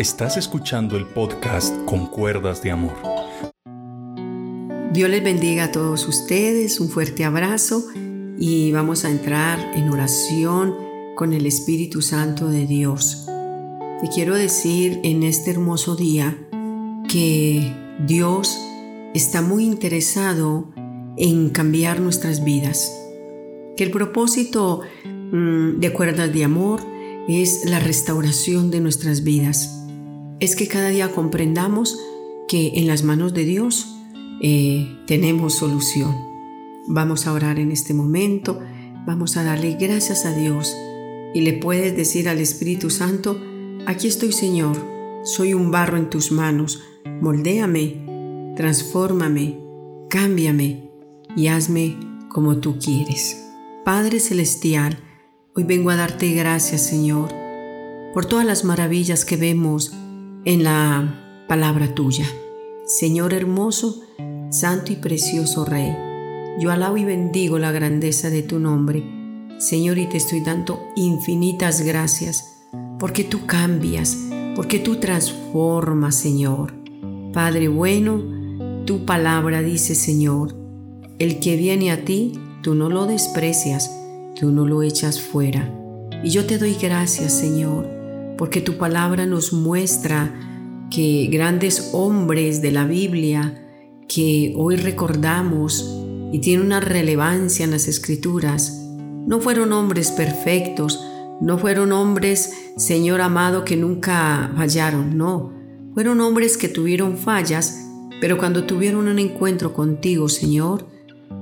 Estás escuchando el podcast Con Cuerdas de Amor. Dios les bendiga a todos ustedes, un fuerte abrazo y vamos a entrar en oración con el Espíritu Santo de Dios. Te quiero decir en este hermoso día que Dios está muy interesado en cambiar nuestras vidas, que el propósito mm, de Cuerdas de Amor es la restauración de nuestras vidas es que cada día comprendamos que en las manos de Dios eh, tenemos solución. Vamos a orar en este momento, vamos a darle gracias a Dios y le puedes decir al Espíritu Santo, aquí estoy Señor, soy un barro en tus manos, moldéame, transfórmame, cámbiame y hazme como tú quieres. Padre Celestial, hoy vengo a darte gracias Señor por todas las maravillas que vemos en la palabra tuya. Señor hermoso, santo y precioso Rey, yo alabo y bendigo la grandeza de tu nombre. Señor, y te estoy dando infinitas gracias porque tú cambias, porque tú transformas, Señor. Padre bueno, tu palabra dice, Señor, el que viene a ti, tú no lo desprecias, tú no lo echas fuera. Y yo te doy gracias, Señor, porque tu palabra nos muestra que grandes hombres de la Biblia que hoy recordamos y tienen una relevancia en las escrituras, no fueron hombres perfectos, no fueron hombres, Señor amado, que nunca fallaron, no, fueron hombres que tuvieron fallas, pero cuando tuvieron un encuentro contigo, Señor,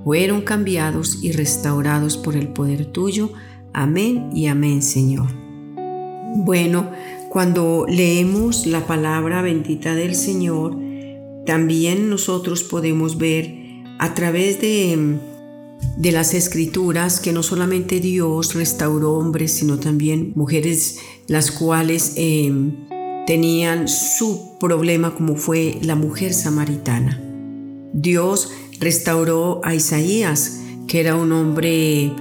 fueron cambiados y restaurados por el poder tuyo. Amén y amén, Señor. Bueno, cuando leemos la palabra bendita del Señor, también nosotros podemos ver a través de, de las escrituras que no solamente Dios restauró hombres, sino también mujeres las cuales em, tenían su problema como fue la mujer samaritana. Dios restauró a Isaías, que era un hombre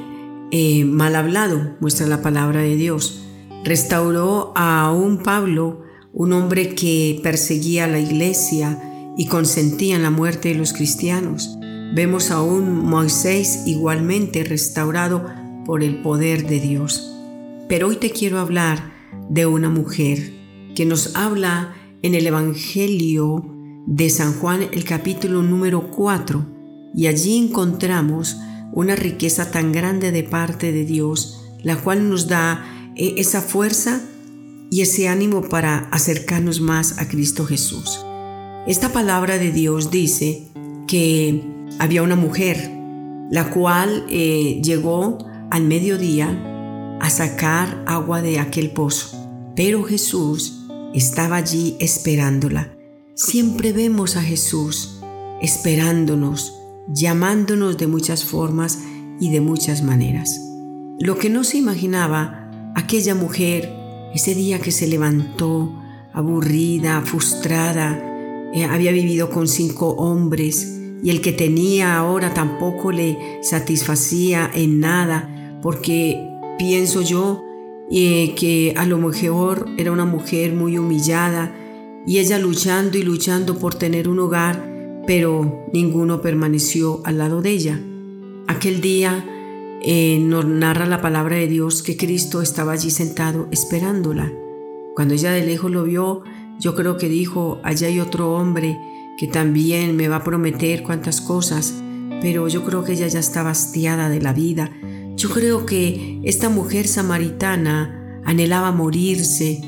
eh, mal hablado, muestra la palabra de Dios Restauró a un Pablo, un hombre que perseguía a la iglesia y consentía en la muerte de los cristianos. Vemos a un Moisés igualmente restaurado por el poder de Dios. Pero hoy te quiero hablar de una mujer que nos habla en el Evangelio de San Juan el capítulo número 4 y allí encontramos una riqueza tan grande de parte de Dios, la cual nos da esa fuerza y ese ánimo para acercarnos más a Cristo Jesús. Esta palabra de Dios dice que había una mujer, la cual eh, llegó al mediodía a sacar agua de aquel pozo, pero Jesús estaba allí esperándola. Siempre vemos a Jesús esperándonos, llamándonos de muchas formas y de muchas maneras. Lo que no se imaginaba aquella mujer, ese día que se levantó, aburrida, frustrada, eh, había vivido con cinco hombres y el que tenía ahora tampoco le satisfacía en nada, porque pienso yo eh, que a lo mejor era una mujer muy humillada y ella luchando y luchando por tener un hogar, pero ninguno permaneció al lado de ella. Aquel día eh, nos narra la palabra de Dios que Cristo estaba allí sentado esperándola. Cuando ella de lejos lo vio, yo creo que dijo, allá hay otro hombre que también me va a prometer cuantas cosas, pero yo creo que ella ya está hastiada de la vida. Yo creo que esta mujer samaritana anhelaba morirse,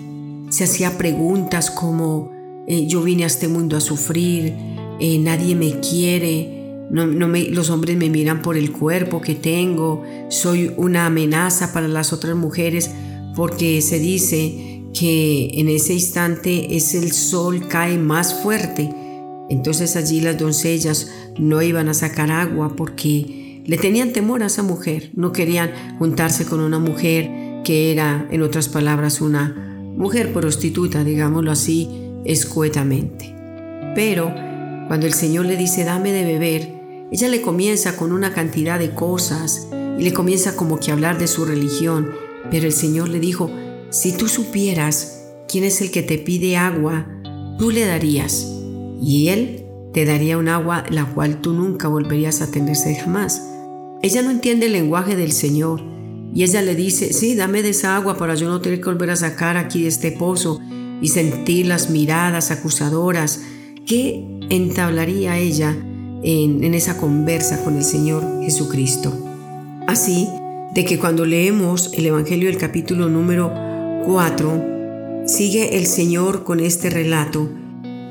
se hacía preguntas como, eh, yo vine a este mundo a sufrir, eh, nadie me quiere, no, me, los hombres me miran por el cuerpo que tengo, soy una amenaza para las otras mujeres porque se dice que en ese instante es el sol cae más fuerte. Entonces allí las doncellas no iban a sacar agua porque le tenían temor a esa mujer, no querían juntarse con una mujer que era, en otras palabras, una mujer prostituta, digámoslo así, escuetamente. Pero cuando el Señor le dice, dame de beber, ella le comienza con una cantidad de cosas y le comienza como que a hablar de su religión, pero el Señor le dijo, si tú supieras ¿quién es el que te pide agua? Tú le darías, y él te daría un agua la cual tú nunca volverías a tenerse jamás. Ella no entiende el lenguaje del Señor, y ella le dice, sí, dame de esa agua para yo no tener que volver a sacar aquí de este pozo y sentir las miradas acusadoras. ¿Qué entablaría ella en, esa conversa con el Señor Jesucristo? Así de que cuando leemos el Evangelio del capítulo número 4, sigue el Señor con este relato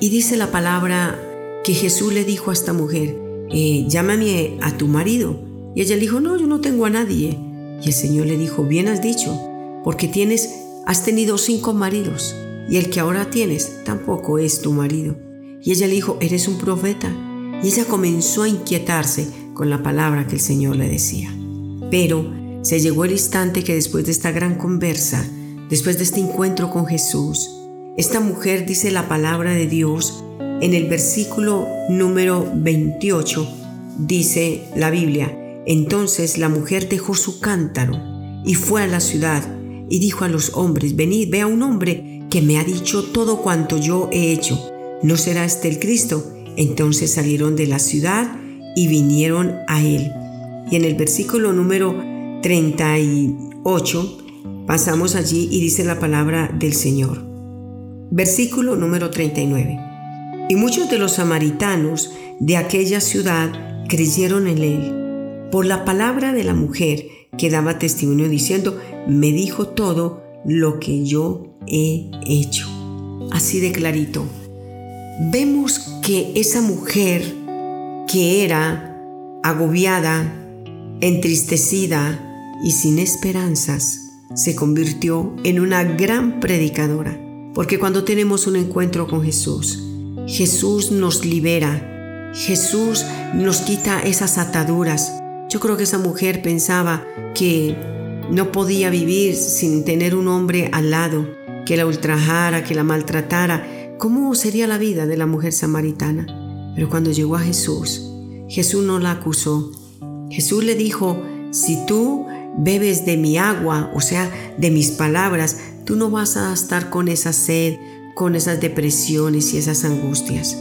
y dice la palabra que Jesús le dijo a esta mujer, eh, llámame a tu marido. Y ella le dijo, no, yo no tengo a nadie. Y el Señor le dijo, bien has dicho, porque tienes, has tenido cinco maridos y el que ahora tienes tampoco es tu marido. Y ella le dijo, eres un profeta. Y ella comenzó a inquietarse con la palabra que el Señor le decía. Pero se llegó el instante que después de esta gran conversa, después de este encuentro con Jesús, esta mujer dice la palabra de Dios en el versículo número 28, dice la Biblia, entonces la mujer dejó su cántaro y fue a la ciudad y dijo a los hombres, venid, ve a un hombre que me ha dicho todo cuanto yo he hecho. ¿No será este el Cristo? Entonces salieron de la ciudad y vinieron a él. Y en el versículo número 38 pasamos allí y dice la palabra del Señor. Versículo número 39. Y muchos de los samaritanos de aquella ciudad creyeron en él por la palabra de la mujer que daba testimonio diciendo, me dijo todo lo que yo he hecho. Así de clarito. Vemos que esa mujer que era agobiada, entristecida y sin esperanzas, se convirtió en una gran predicadora. Porque cuando tenemos un encuentro con Jesús, Jesús nos libera, Jesús nos quita esas ataduras, yo creo que esa mujer pensaba que no podía vivir sin tener un hombre al lado que la ultrajara, que la maltratara. ¿Cómo sería la vida de la mujer samaritana? Pero cuando llegó a Jesús, Jesús no la acusó. Jesús le dijo, si tú bebes de mi agua, o sea, de mis palabras, tú no vas a estar con esa sed, con esas depresiones y esas angustias.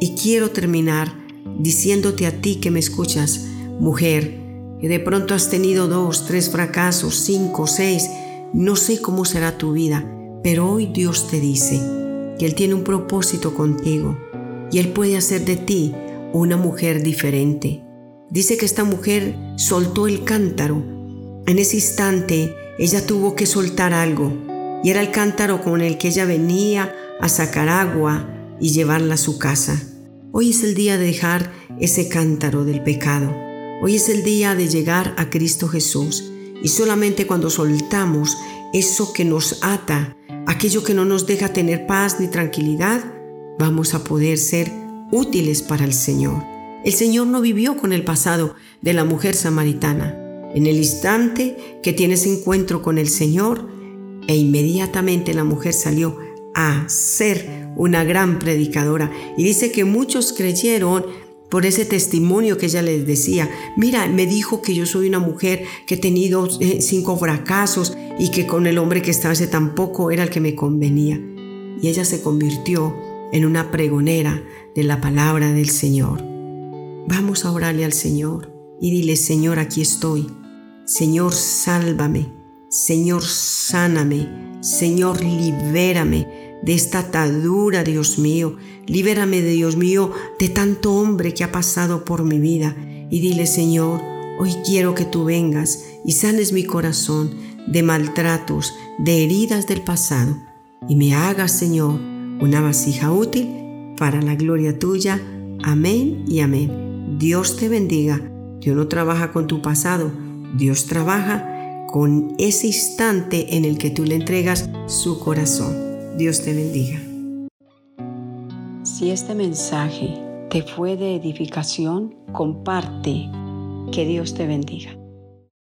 Y quiero terminar diciéndote a ti que me escuchas, Mujer, que de pronto has tenido dos, tres fracasos, cinco, seis, no sé cómo será tu vida, pero hoy Dios te dice que Él tiene un propósito contigo y Él puede hacer de ti una mujer diferente. Dice que esta mujer soltó el cántaro. En ese instante ella tuvo que soltar algo y era el cántaro con el que ella venía a sacar agua y llevarla a su casa. Hoy es el día de dejar ese cántaro del pecado Hoy es el día de llegar a Cristo Jesús y solamente cuando soltamos eso que nos ata, aquello que no nos deja tener paz ni tranquilidad, vamos a poder ser útiles para el Señor. El Señor no vivió con el pasado de la mujer samaritana. En el instante que tienes encuentro con el Señor, e inmediatamente la mujer salió a ser una gran predicadora. Y dice que muchos creyeron por ese testimonio que ella les decía. Mira, me dijo que yo soy una mujer que he tenido eh, cinco fracasos y que con el hombre que estaba ese tampoco era el que me convenía. Y ella se convirtió en una pregonera de la palabra del Señor. Vamos a orarle al Señor y dile, Señor, aquí estoy. Señor, sálvame. Señor, sáname. Señor, libérame de esta atadura, Dios mío. Libérame, Dios mío, de tanto hombre que ha pasado por mi vida. Y dile, Señor, hoy quiero que tú vengas y sanes mi corazón de maltratos, de heridas del pasado. Y me hagas, Señor, una vasija útil para la gloria tuya. Amén y amén. Dios te bendiga. Dios no trabaja con tu pasado. Dios trabaja con ese instante en el que tú le entregas su corazón. Dios te bendiga. Si este mensaje te fue de edificación, comparte. Que Dios te bendiga.